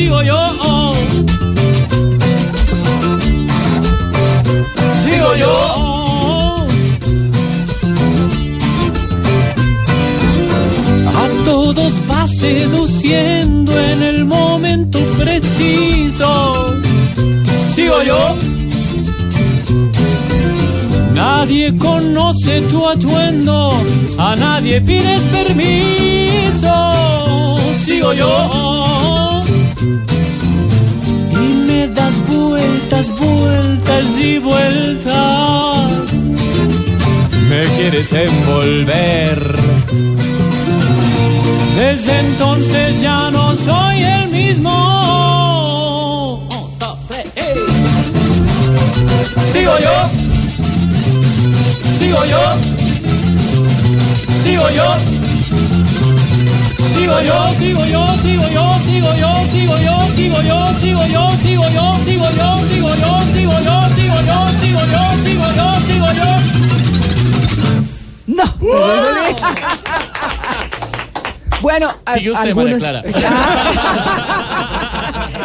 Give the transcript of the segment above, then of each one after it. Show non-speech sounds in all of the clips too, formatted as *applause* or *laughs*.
sigo yo. Sigo yo. A todos va seduciendo en el momento preciso. Sigo yo. Nadie conoce tu atuendo, a nadie pides permiso. Sigo yo. Me das vueltas, vueltas y vueltas. Me quieres envolver. Desde entonces ya no soy el mismo. Sigo yo. Sigo yo. Sigo yo. Sigo yo, sigo yo, sigo yo, sigo yo, sigo yo, sigo yo, sigo yo, sigo yo, sigo yo, sigo yo, sigo yo, sigo yo, sigo yo, sigo yo, sigo yo. No. Bueno, a- Sigue usted, algunos... María *laughs*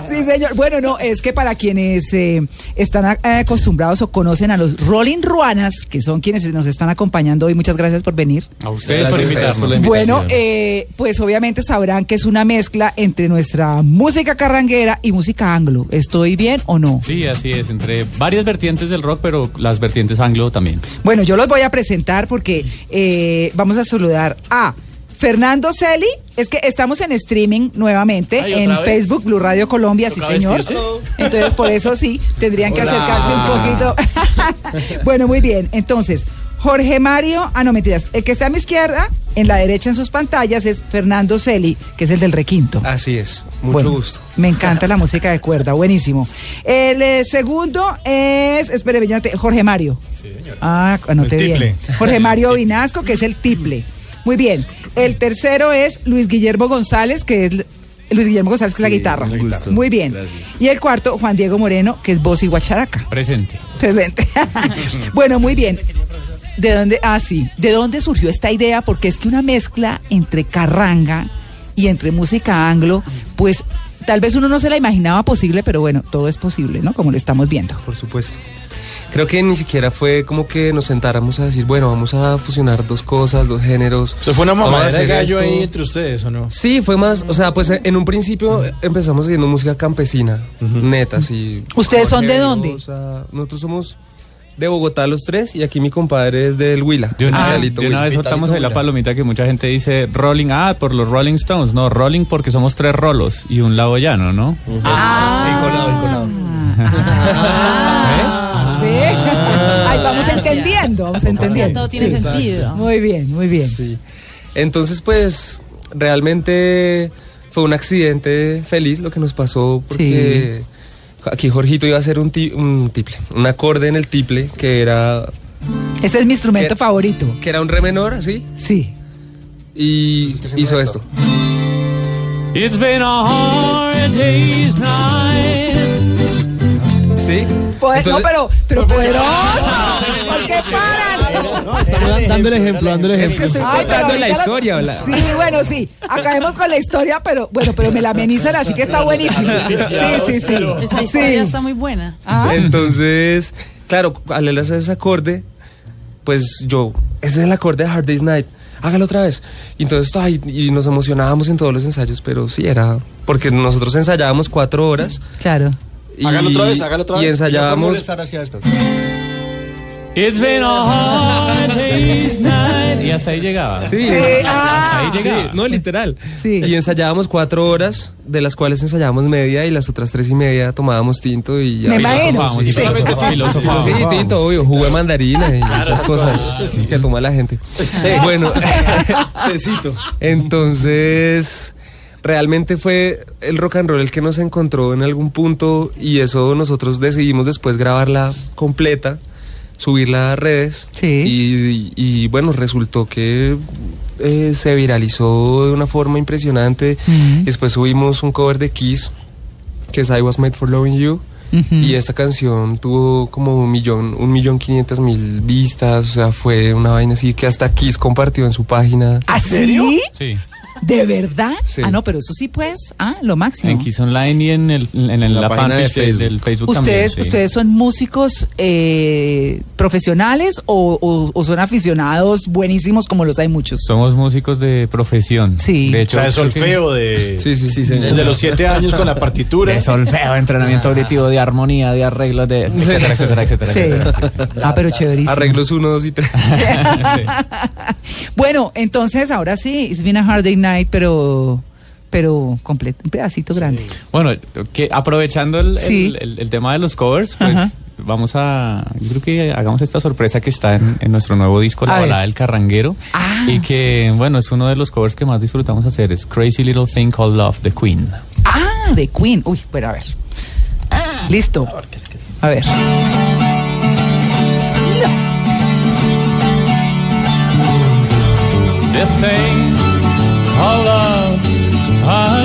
sí, señor. Bueno, no, es que para quienes eh, están eh, acostumbrados o conocen a los Rolling Ruanas, que son quienes nos están acompañando hoy, muchas gracias por venir. A ustedes por invitarnos. Bueno, eh, pues obviamente sabrán que es una mezcla entre nuestra música carranguera y música anglo. ¿Estoy bien o no? Sí, así es, entre varias vertientes del rock, pero las vertientes anglo también. Bueno, yo los voy a presentar porque eh, vamos a saludar a Fernando Celi. Es que estamos en streaming nuevamente Ay, en. Facebook, Blue Radio Colombia, sí ¿Toca señor. vestirse? Entonces, por eso sí, tendrían que acercarse un poquito. *laughs* bueno, muy bien. Entonces, Jorge Mario, ah, no, mentiras. El que está a mi izquierda, en la derecha en sus pantallas, es Fernando Celi, que es el del requinto. Así es, mucho Bueno, gusto. Me encanta la música de cuerda, buenísimo. El eh, segundo es, espere, yo no te- Jorge Mario. Ah, anoté El bien. tiple. Jorge Mario *laughs* Vinasco, que es el tiple. Muy bien. El tercero es Luis Guillermo González, que es Luis Guillermo González, que es la guitarra. Muy bien. Gracias. Y el cuarto, Juan Diego Moreno, que es voz y guacharaca. Presente. Presente. *laughs* bueno, muy bien. ¿De dónde? Ah, sí. ¿De dónde surgió esta idea? Porque es que una mezcla entre carranga y entre música anglo, pues tal vez uno no se la imaginaba posible, pero bueno, todo es posible, ¿no? Como lo estamos viendo. Por supuesto. Creo que ni siquiera fue como que nos sentáramos a decir, bueno, vamos a fusionar dos cosas, dos géneros. ¿Se fue una mamadera de gallo esto. ahí entre ustedes o no? Sí, fue más, o sea, pues en un principio empezamos haciendo música campesina, neta, así. ¿Ustedes son de dónde? Rosa, nosotros somos de Bogotá los tres y aquí mi compadre es del Huila. De una, Vitalito de una Huila. vez soltamos ahí la palomita que mucha gente dice Rolling, ah, por los Rolling Stones. No, Rolling porque somos tres rolos y un lado llano, ¿no? Ah, ¿ve? Ay, vamos entendiendo, vamos entendiendo. Todo tiene Sí. sentido. Muy bien, muy bien. Sí. Entonces, pues, realmente fue un accidente feliz lo que nos pasó porque aquí Jorgito iba a hacer un, ti- un tiple, un acorde en el tiple que era Ese es mi instrumento favorito. que era un re menor, así, Sí. y hizo esto. It's been a hard day's night. ¿Sí? Poder- no, pero, pero poderoso. ¿Por qué paran? Dando el ejemplo, dando el ejemplo. estoy Ay, pero contando la historia, ¿verdad? Sí, bueno, sí. Acabemos con la historia, pero bueno, pero me la amenizan, así que está buenísimo. Sí, sí, sí. Esa historia está muy buena. Ah, Entonces, claro, al él hacer ese acorde, pues yo, ese es el acorde de Hard Day's Night, hágalo otra vez. Y entonces, ay, y nos emocionábamos en todos los ensayos, pero sí era, porque nosotros ensayábamos cuatro horas. claro. Y, Hágalo otra vez, hágalo otra vez. Y ensayábamos, hacia esto. It's been a hard day's night. Y hasta ahí llegaba. sí, Sí, ah. Ahí sí, llegaba. no, literal. Sí. Y ensayábamos cuatro horas, de las cuales ensayábamos media y las otras tres y media tomábamos tinto y ya. Me imagino. Y Sí. filosofamos, filosofamos. Sí, tinto, obvio, jugo de mandarina y esas cosas que toma la gente. Bueno, *laughs* Besito. entonces realmente fue el rock and roll el que nos encontró en algún punto y eso nosotros decidimos después grabarla completa subirla a redes. Sí. Y, y, bueno, resultó que eh, se viralizó de una forma impresionante. Ujú. Después subimos un cover de Kiss, que es I Was Made for Loving You. Y esta canción tuvo como un millón, un millón quinientas mil vistas, o sea, fue una vaina así que hasta Kiss compartió en su página. ¿Ah, sí? Sí. ¿De verdad? Sí. Ah, no, pero eso sí, pues, ah, lo máximo. En Kiss Online y en, el, en, en La la, página de Facebook. del Facebook ¿Ustedes, también. sí. ¿Ustedes son músicos eh, profesionales o, o- o son aficionados buenísimos como los hay muchos? Somos músicos de profesión. Sí. De O hecho, sea, de solfeo, de, Sí, sí, sí, desde los siete años con la partitura. De solfeo, entrenamiento auditivo, de armonía, de arreglos, de etcétera, etcétera, etcétera. Sí. etcétera. Ah, pero chéverísimo. Arreglos 1, 2 y 3. *laughs* *laughs* Bueno, entonces ahora sí, it's been a hard day night, pero pero completo, un pedacito grande. Bueno, que aprovechando el, el- Sí. el- el tema de los covers, pues Ajá. vamos a. Yo creo que hagamos esta sorpresa que está en, en nuestro nuevo disco, A La ver. Balada del Carranguero. Ah. Y que, bueno, es uno de los covers que más disfrutamos hacer. Es Crazy Little Thing Called Love, The Queen. Ah, de Queen. Uy, bueno, a ver. Listo. A ver. This thing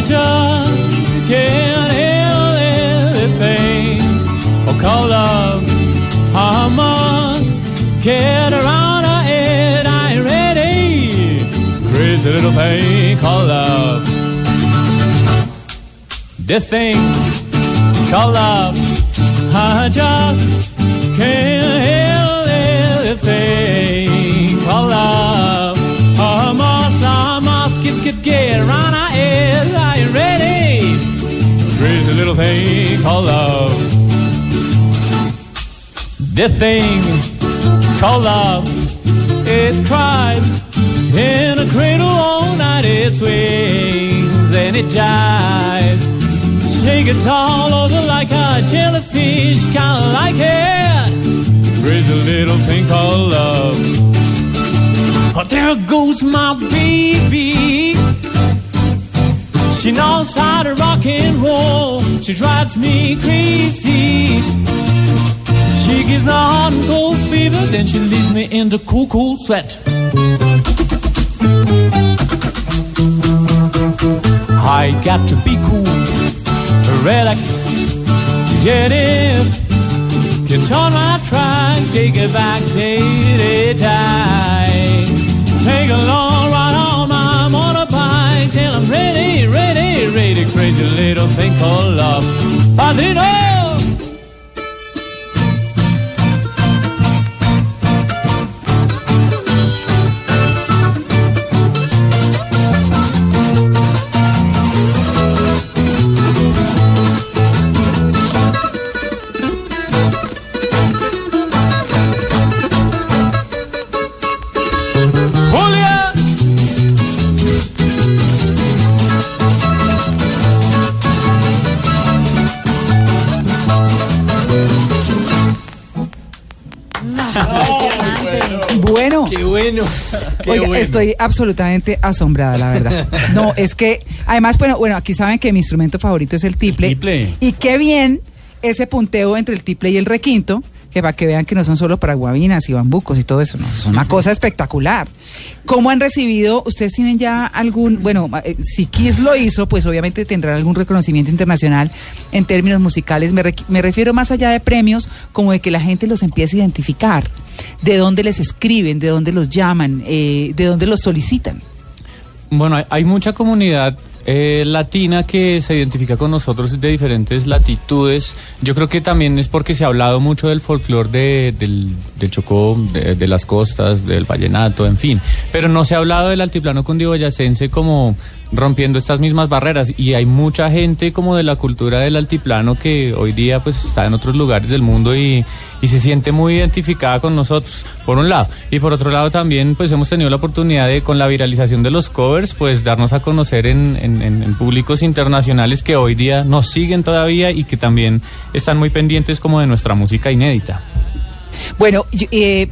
I just can't handle it. This thing called love, I must get around it. I ain't ready. Crazy little thing called love. This thing called love, I just can't thing called love. This thing called love, it cries in a cradle all night. It swings and it jives. Shake it all over like a jellyfish, kinda like it. Crazy little thing called love. Oh, there goes my baby. She knows how to rock and roll. She drives me crazy. She gives the hot and cold fever, then she leaves me in the cool, cool sweat. I got to be cool, relax, get in. Can turn my track, take it back, take it eh, tight. Take a long ride on my motorbike till I'm ready, ready. Little thing called love. Padrino! Oiga, bueno. estoy absolutamente asombrada, la verdad. *laughs* No, es que, además, bueno, bueno, aquí saben que mi instrumento favorito es el tiple. tiple. Y qué bien ese punteo entre el tiple y el requinto, que para que vean que no son solo para guabinas y bambucos y todo eso, no, es una cosa espectacular. ¿Cómo han recibido? ¿Ustedes tienen ya algún, bueno, eh, si Kiss lo hizo, pues obviamente tendrán algún reconocimiento internacional en términos musicales. Me, me refiero más allá de premios, como de que la gente los empiece a identificar, de dónde les escriben, de dónde los llaman, eh, de dónde los solicitan. Bueno, hay mucha comunidad eh, latina que se identifica con nosotros de diferentes latitudes. Yo creo que también es porque se ha hablado mucho del folclore de, del, del Chocó, de, de las costas, del vallenato, en fin. Pero no se ha hablado del altiplano cundiboyacense como rompiendo estas mismas barreras y hay mucha gente como de la cultura del altiplano que hoy día pues está en otros lugares del mundo y, y se siente muy identificada con nosotros por un lado y por otro lado también pues hemos tenido la oportunidad de con la viralización de los covers pues darnos a conocer en, en- en- públicos internacionales que hoy día nos siguen todavía y que también están muy pendientes como de nuestra música inédita. Bueno, eh,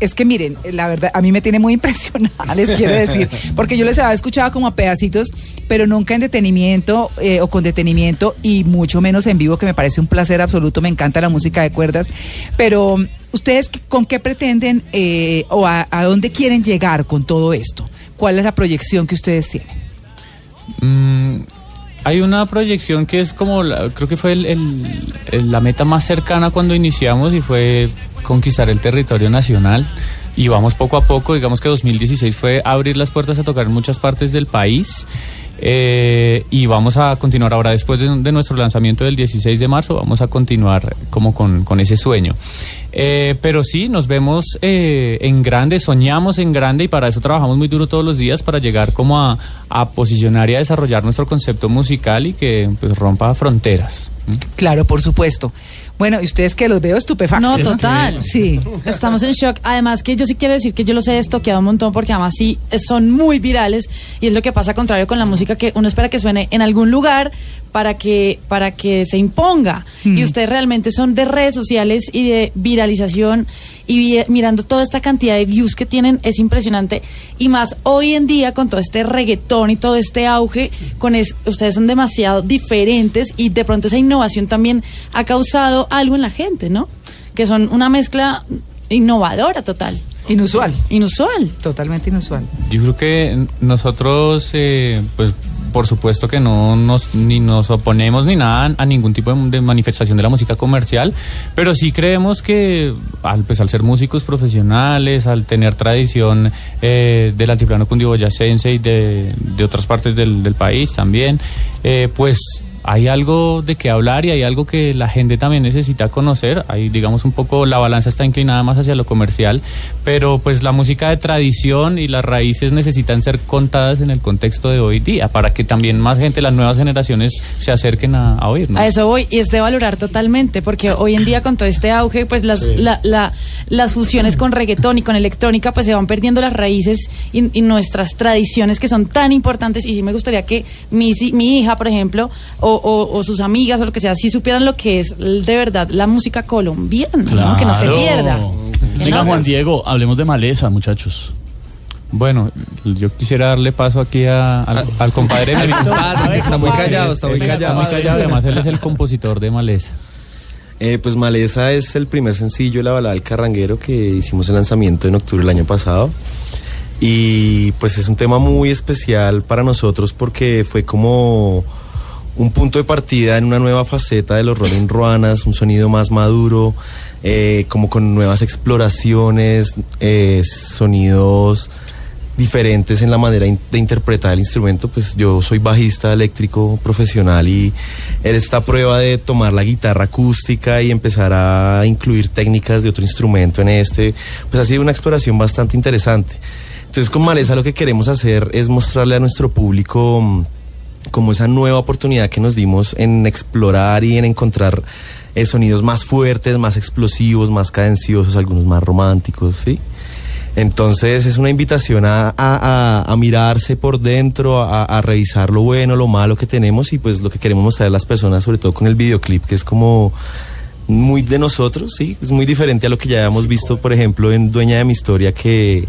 es que miren, la verdad, a mí me tiene muy *laughs* impresionada, les quiero decir, porque yo les había escuchado como a pedacitos, pero nunca en detenimiento eh, o con detenimiento y mucho menos en vivo, que me parece un placer absoluto, me encanta la música de cuerdas, pero ¿Ustedes con qué pretenden eh, o a, a dónde quieren llegar con todo esto? ¿Cuál es la proyección que ustedes tienen? Mm, hay una proyección que es como, la- creo que fue el- la meta más cercana cuando iniciamos y fue conquistar el territorio nacional. Y vamos poco a poco, digamos que 2016 fue abrir las puertas a tocar en muchas partes del país. Eh, y vamos a continuar ahora, después de, nuestro lanzamiento del 16 de marzo, vamos a continuar como con, con ese sueño. Eh, pero sí, nos vemos eh, en grande, soñamos en grande y para eso trabajamos muy duro todos los días para llegar como a, a posicionar y a desarrollar nuestro concepto musical y que pues rompa fronteras. Claro, por supuesto. Bueno, y ustedes que los veo estupefactos. No, total. Sí. Estamos en shock. Además que yo sí quiero decir que yo los he estoqueado un montón porque además sí eh, son muy virales y es lo que pasa contrario con la música que uno espera que suene en algún lugar para que para que se imponga. Mm. Y ustedes realmente son de redes sociales y de viralización y vi- mirando toda esta cantidad de views que tienen es impresionante y más hoy en día con todo este reggaetón y todo este auge con es- ustedes son demasiado diferentes y de pronto esa innovación también ha causado algo en la gente, ¿no? Que son una mezcla innovadora total, Inusual. inusual. Totalmente inusual. Yo creo que nosotros, eh, pues por supuesto que no nos ni nos oponemos ni nada a ningún tipo de, de manifestación de la música comercial, pero sí creemos que al, pues, al ser músicos profesionales, al tener tradición eh, del altiplano cundiboyacense y de, de otras partes del, del país también, eh, pues hay algo de qué hablar y hay algo que la gente también necesita conocer. Hay, digamos, un poco la balanza está inclinada más hacia lo comercial, pero pues la música de tradición y las raíces necesitan ser contadas en el contexto de hoy día para que también más gente, las nuevas generaciones, se acerquen a, a oírnos. A eso voy, y es de valorar totalmente, porque hoy en día con todo este auge, pues las, la- la- las fusiones con reggaetón y con electrónica, pues se van perdiendo las raíces y, y nuestras tradiciones que son tan importantes. Y sí me gustaría que mi, si- mi hija, por ejemplo, o, o- o sus amigas o lo que sea, sí supieran lo que es de verdad la música colombiana, ¿no? que no se Claro. pierda. Venga, Juan Diego, hablemos de maleza, muchachos. Bueno, yo quisiera darle paso aquí a- al, al compadre. Compadre, está muy callado, está muy Está callado. muy callado, además él es el compositor de Maleza. Eh, pues Maleza es el primer sencillo de la balada del carranguero que hicimos el lanzamiento en octubre del año pasado. Y pues es un tema muy especial para nosotros porque fue como un punto de partida en una nueva faceta de los Rolling Ruanas, un sonido más maduro, eh, como con nuevas exploraciones, eh, sonidos diferentes en la manera de interpretar el instrumento, pues yo soy bajista eléctrico profesional y era esta prueba de tomar la guitarra acústica y empezar a incluir técnicas de otro instrumento en este, pues ha sido una exploración bastante interesante. Entonces con Maleza lo que queremos hacer es mostrarle a nuestro público mm, como esa nueva oportunidad que nos dimos en explorar y en encontrar eh, sonidos más fuertes, más explosivos, más cadenciosos, algunos más románticos, ¿sí? Entonces es una invitación a, a- mirarse por dentro, a, a revisar lo bueno, lo malo que tenemos y pues lo que queremos mostrar a las personas, sobre todo con el videoclip, que es como muy de nosotros, sí, es muy diferente a lo que ya habíamos visto, por ejemplo, en Dueña de mi historia, que,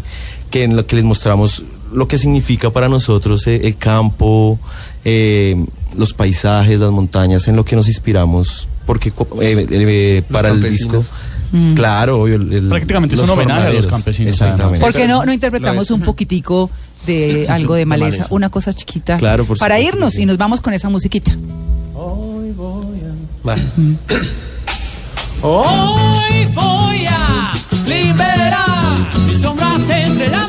que en lo que les mostramos lo que significa para nosotros eh, el campo, eh, los paisajes, las montañas, en lo que nos inspiramos, porque eh, eh, para el disco, campesinos. claro, obvio, el- el- Prácticamente es los un homenaje a los campesinos, Exactamente. ¿Por qué no, no interpretamos un poquitico de *laughs* algo de maleza? maleza. Una cosa chiquita. Claro, por Para supuesto irnos sí. y nos vamos con esa musiquita. Va. Hoy voy a liberar mis sombras entre la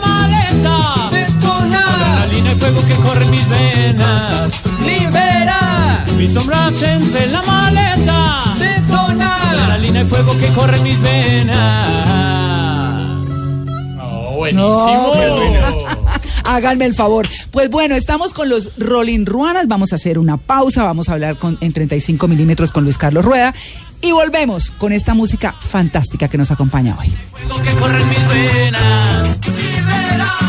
fuego que corre en mis venas. Liberar mis sombras entre la maleza. Detonar la línea de fuego que corre en mis venas. buenísimo. *laughs* Háganme el favor. Pues bueno, estamos con los Rolling Ruanas. Vamos a hacer una pausa. Vamos a hablar con, en 35 milímetros con Luis Carlos Rueda. Y volvemos con esta música fantástica que nos acompaña hoy. Fuego que corre en mis venas. Liberar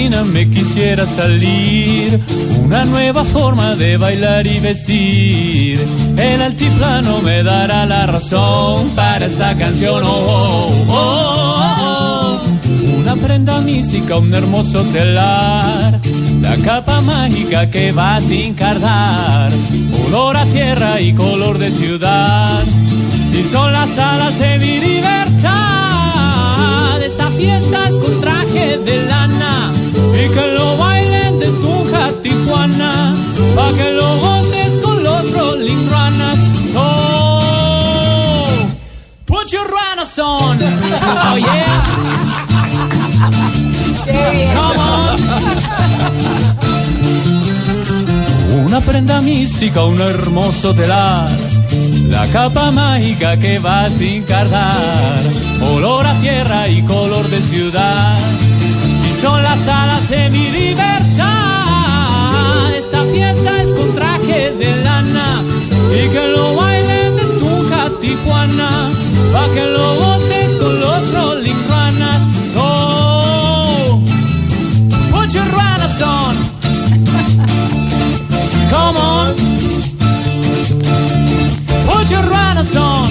me quisiera salir, una nueva forma de bailar y vestir. El altiplano me dará la razón para esta canción. Oh, oh, oh, oh. Una prenda mística, un hermoso telar, la capa mágica que va sin cardar, olor a tierra y color de ciudad. Y son las alas de mi libertad. Esta fiesta es con traje de on. Oh. Una prenda mística, un hermoso telar. La capa mágica que va sin cardar. Olor a tierra y color de ciudad. Y son las alas de mi libertad. Esta fiesta es con traje de lana. Y que lo bailen de Tunja a Tijuana. Pa' que lo goces con los Rolling Runners. Oh, put your runners on. Come on. Put your runners on.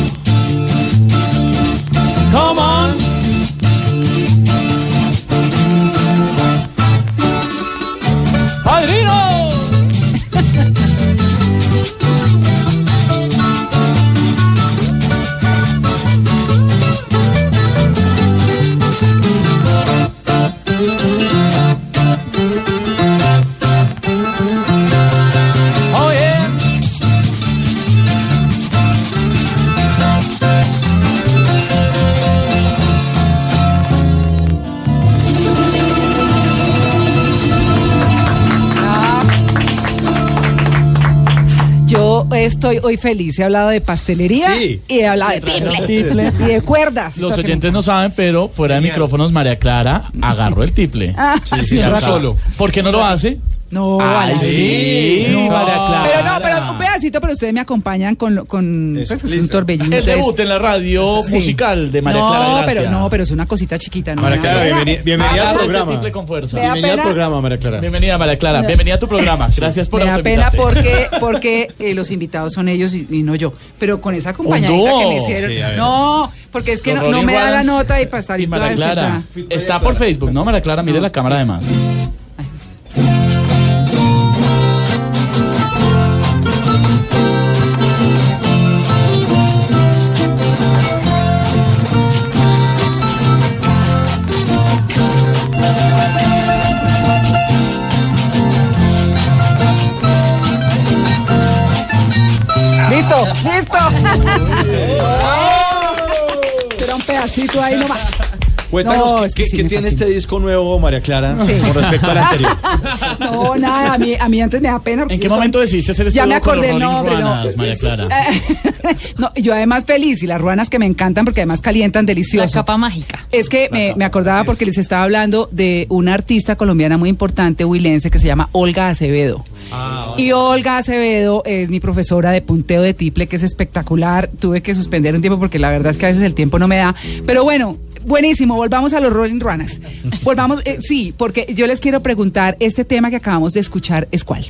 Estoy hoy feliz. He hablado de pastelería Sí. y he hablado de tiple, y de cuerdas. Los oyentes no saben, pero fuera de micrófonos, María Clara agarró el tiple. Ah, Sí, sí, solo. ¿Por qué no lo hace? No, Alan. sí, No. María Clara. Pero no, pero un pedacito, pero ustedes me acompañan con, lo- con Eso, pues, es un torbellino. El debut en la radio Sí. musical de María no, Clara Gracia. pero no, pero es una cosita chiquita. No, María Clara, bienvenida, bienvenida al programa. con fuerza. Bienvenida al programa, María Clara. Bienvenida, María Clara. Bienvenida a tu programa. Gracias por Me da pena porque, *laughs* porque eh, los invitados son ellos y, y no yo. Pero con esa acompañadita dúo. que me hicieron. Sí, no, porque es que no, no me da la nota y para estar y María Clara. Está por Facebook, ¿no, María Clara? Mire No, la cámara además. Listo, listo. Será un pedacito ahí nomás. Cuéntanos, No, ¿qué, que sí qué tiene fascina. este disco nuevo, María Clara, Sí. con respecto al anterior? *laughs* No, nada, a mí, a mí antes me da pena. ¿En qué soy- momento decidiste hacer este Ya me acordé el nombre, no. María Clara? *laughs* *laughs* no, yo además feliz y las ruanas que me encantan porque además calientan La delicioso. capa mágica. Es que me, me acordaba porque les estaba hablando de una artista colombiana muy importante, huilense, que se llama Olga Acevedo. Y Olga Acevedo es mi profesora de punteo de tiple, que es espectacular. Tuve que suspender un tiempo porque la verdad es que a veces el tiempo no me da. Pero bueno, buenísimo. Volvamos a los Rolling Runners. *laughs* Volvamos, eh, sí, porque yo les quiero preguntar, este tema que acabamos de escuchar, ¿es cuál?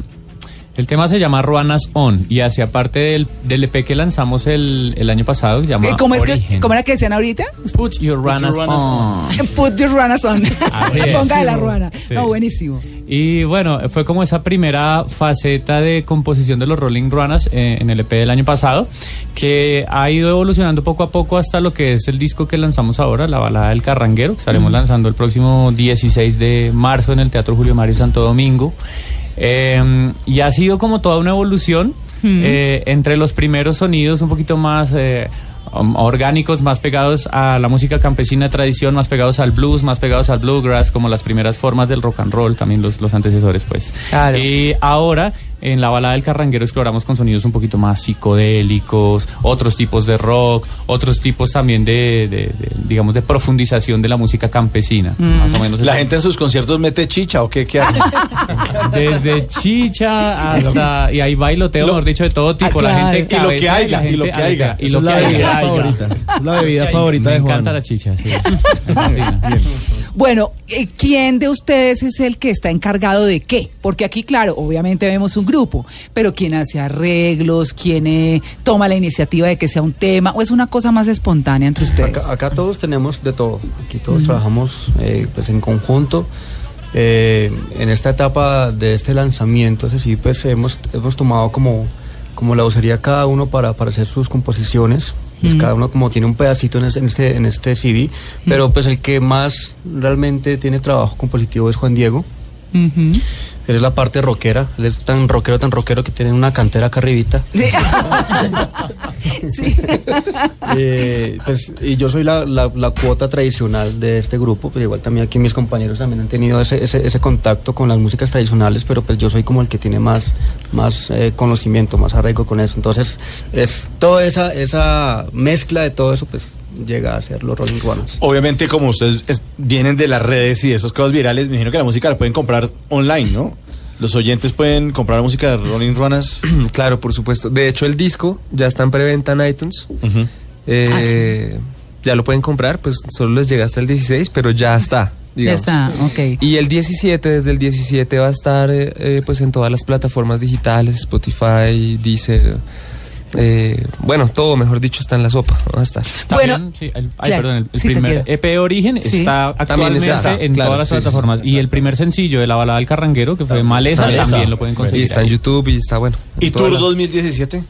El tema se llama Ruanas On y hacia parte del, del EP que lanzamos el, el año pasado, se llama Eh, ¿Cómo, es que, Origen. ¿Cómo era que decían ahorita? Put your ruanas ruanas on. *laughs* Put your ruanas on. *laughs* Ponga de la ruana. Sí. No, buenísimo. Y bueno, fue como esa primera faceta de composición de los Rolling Ruanas eh, en el EP del año pasado, que ha ido evolucionando poco a poco hasta lo que es el disco que lanzamos ahora, La Balada del Carranguero, que estaremos lanzando el próximo 16 de marzo en el Teatro Julio Mario Santo Domingo. Eh, y ha sido como toda una evolución eh, entre los primeros sonidos un poquito más... eh, um, orgánicos más pegados a la música campesina de tradición, más pegados al blues, más pegados al bluegrass, como las primeras formas del rock and roll, también los, los antecesores, pues. Claro. Y ahora En la balada del carranguero exploramos con sonidos un poquito más psicodélicos, otros tipos de rock, otros tipos también de, de- de, digamos, de profundización de la música campesina. Más o menos. ¿La gente en sus conciertos mete chicha o qué, qué hace? *laughs* Desde chicha hasta... Y hay bailoteo, Lo- mejor dicho, de todo tipo. Ah, la claro. gente Y lo que haya, y lo que haya. Y lo es que la haya. bebida favorita. Es la bebida favorita Me de Juan. encanta la chicha, sí. *laughs* Me. Bueno, eh, ¿quién de ustedes es el que está encargado de qué? Porque aquí, claro, obviamente vemos un grupo, pero ¿quién hace arreglos? ¿Quién eh, toma la iniciativa de que sea un tema? ¿O es una cosa más espontánea entre ustedes? Acá, acá todos tenemos de todo. Aquí todos trabajamos eh, pues en conjunto. Eh, en esta etapa de este lanzamiento, es decir, pues hemos, hemos tomado como, como la vocería cada uno para, para hacer sus composiciones. Pues cada uno como tiene un pedacito en este, en este, en este CD, pero pues el que más realmente tiene trabajo compositivo es Juan Diego. Él es la parte rockera, él es tan rockero, tan rockero que tiene una cantera acá arribita. *laughs* Sí. Sí. Eh, pues, y yo soy la, la- la cuota tradicional de este grupo, pues igual también aquí mis compañeros también han tenido ese, ese, ese contacto con las músicas tradicionales, pero pues yo soy como el que tiene más, más eh, conocimiento, más arraigo con eso. Entonces, es toda esa, esa mezcla de todo eso, pues llega a ser los Rolling Runners. Obviamente, como ustedes es- vienen de las redes y de esas cosas virales, me imagino que la música la pueden comprar online, ¿no? Los oyentes pueden comprar música de Rolling Runners. *clears throat* Claro, por supuesto. De hecho, el disco ya está en preventa en iTunes. Eh, Ya lo pueden comprar, pues solo les llega hasta el 16, pero ya está. Ya digamos. está, ok. Y el 17, desde el 17 va a estar eh, eh, pues en todas las plataformas digitales, Spotify, Deezer, eh, bueno, todo, mejor dicho, está en la sopa. Va a estar. Bueno, También, sí, el, ay, claro, perdón, el, el sí, te primer. EP Origen Sí. está También actualmente está, en claro, todas las sí, sí, sí, plataformas. y el primer sencillo de La Balada del Carranguero, que fue Maleza, Maleza. también lo pueden Y conseguir. está en. YouTube y está bueno. en ¿Y Tour las- 2017?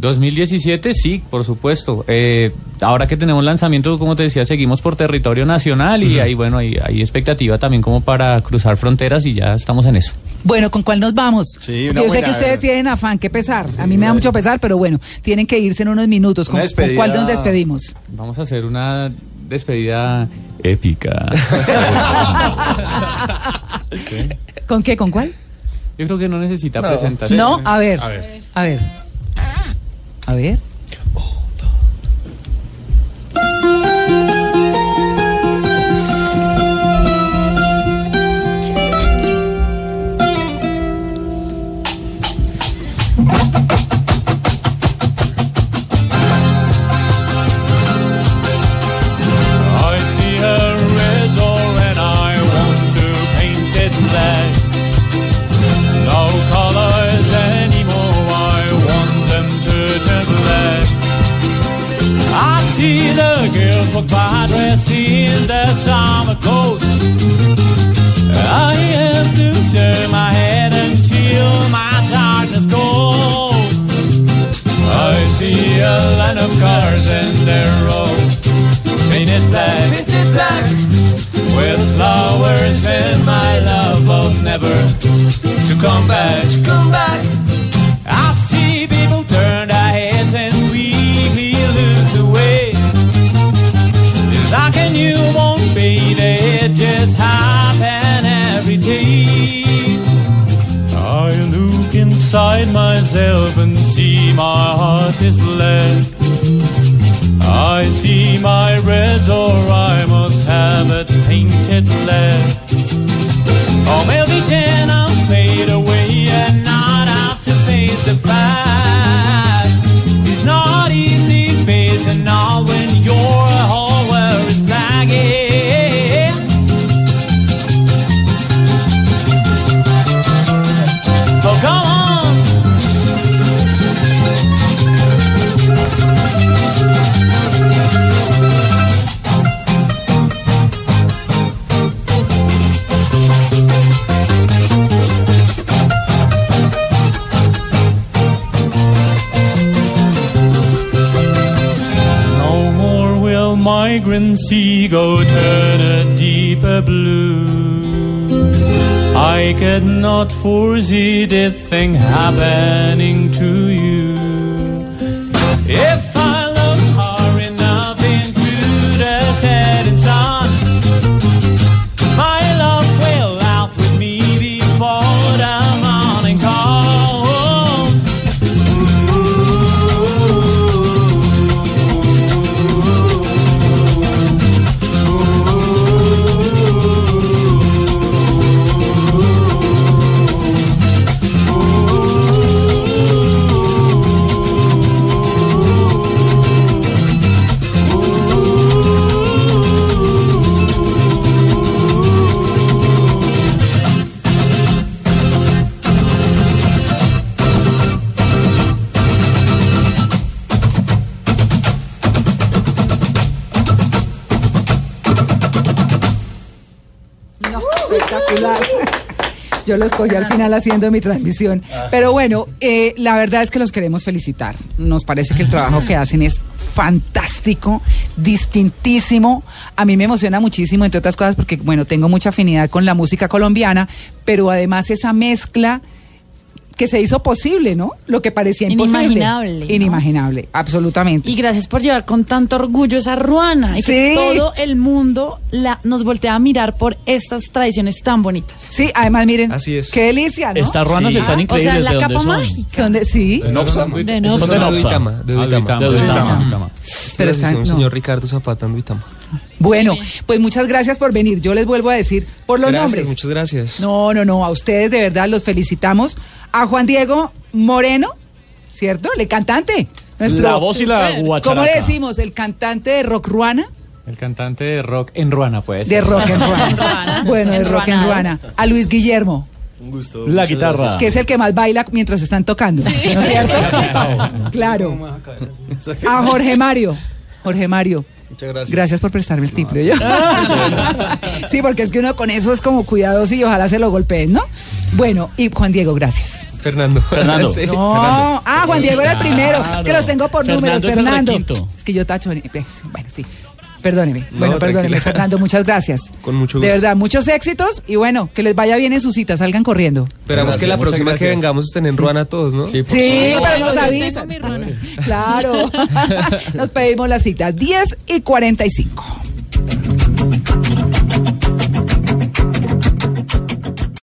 2017, sí, por supuesto. Eh, ahora que tenemos lanzamiento, como te decía, seguimos por territorio nacional y ahí, bueno, hay, hay expectativa también como para cruzar fronteras y ya estamos en eso. Bueno, ¿con cuál nos vamos? Sí, una yo sé que ustedes tienen afán, qué pesar. a mí me da mucho pesar, pero bueno, tienen que irse en unos minutos. ¿Con, cuál nos despedimos? Vamos a hacer una despedida épica. *laughs* ¿Con qué? ¿Con cuál? Yo creo que no necesita presentación. No, a ver, A ver. a ver. A ver. See the girls walk by dressed in their summer clothes. I have to turn my head until my darkness goes. I see a line of cars and their road painted black, painted black, with flowers and my love of never to come back, to come back. It just happen every day. I look inside myself and see my heart is black. I see my red door, I must have it painted black. Or maybe then cannot foresee this thing happening to you. Yo los cogí al final haciendo mi transmisión. Pero bueno, eh, la verdad es que los queremos felicitar. Nos parece que el trabajo que hacen es fantástico, distintísimo. A mí me emociona muchísimo, entre otras cosas, porque, bueno, tengo mucha afinidad con la música colombiana, pero además esa mezcla que se hizo posible, ¿no? Lo que parecía imposible. Inimaginable, ¿no? Inimaginable, absolutamente. Y gracias por llevar con tanto orgullo esa ruana y Sí. que todo el mundo la, nos voltea a mirar por estas tradiciones tan bonitas. Sí, además miren, Así es. qué delicia, ¿no? Estas ruanas Sí. están O increíbles. sea, la ¿de dónde capa mágica. Son de, sí, De Nopsa. Nopsa. De de de Nopsa. Duitama, de Ah, Duitama. Pero está- no. señor Ricardo Zapata en Duitama. Bueno, pues muchas gracias por venir. Yo les vuelvo a decir por los Gracias, nombres. muchas gracias. No, no, no, a ustedes de verdad los felicitamos. A Juan Diego Moreno, ¿cierto? El cantante. Nuestro, La voz y la guacharaca. ¿Cómo le decimos? El cantante de rock ruana. El cantante de rock en Ruana, pues. De rock *laughs* en ruana. Bueno, de rock en ruana. A Luis Guillermo, Un gusto. La guitarra. gracias. que es el que más baila mientras están tocando. ¿No es cierto? claro. A Jorge Mario. Jorge Mario. Muchas gracias. Gracias por prestarme el tiple yo. *laughs* sí, porque es que uno con eso es como cuidadoso y ojalá se lo golpeen, ¿no? Bueno, y Juan Diego, gracias. Fernando. Fernando. *laughs* Sí. No, ah, Juan Diego era el primero. Es que los tengo por Fernando números, es Fernando. Es que yo tacho. en- pues, Bueno, sí. Perdóneme. Bueno, perdóneme. Fernando, muchas gracias. *laughs* Con mucho gusto. De verdad, muchos éxitos y bueno, que les vaya bien en su cita, salgan corriendo. Esperamos que la próxima que vengamos estén en sí. Ruana todos, ¿no? Sí, por sí pero nos avisan. *laughs* Claro. *laughs* nos pedimos la cita. 10 y 45.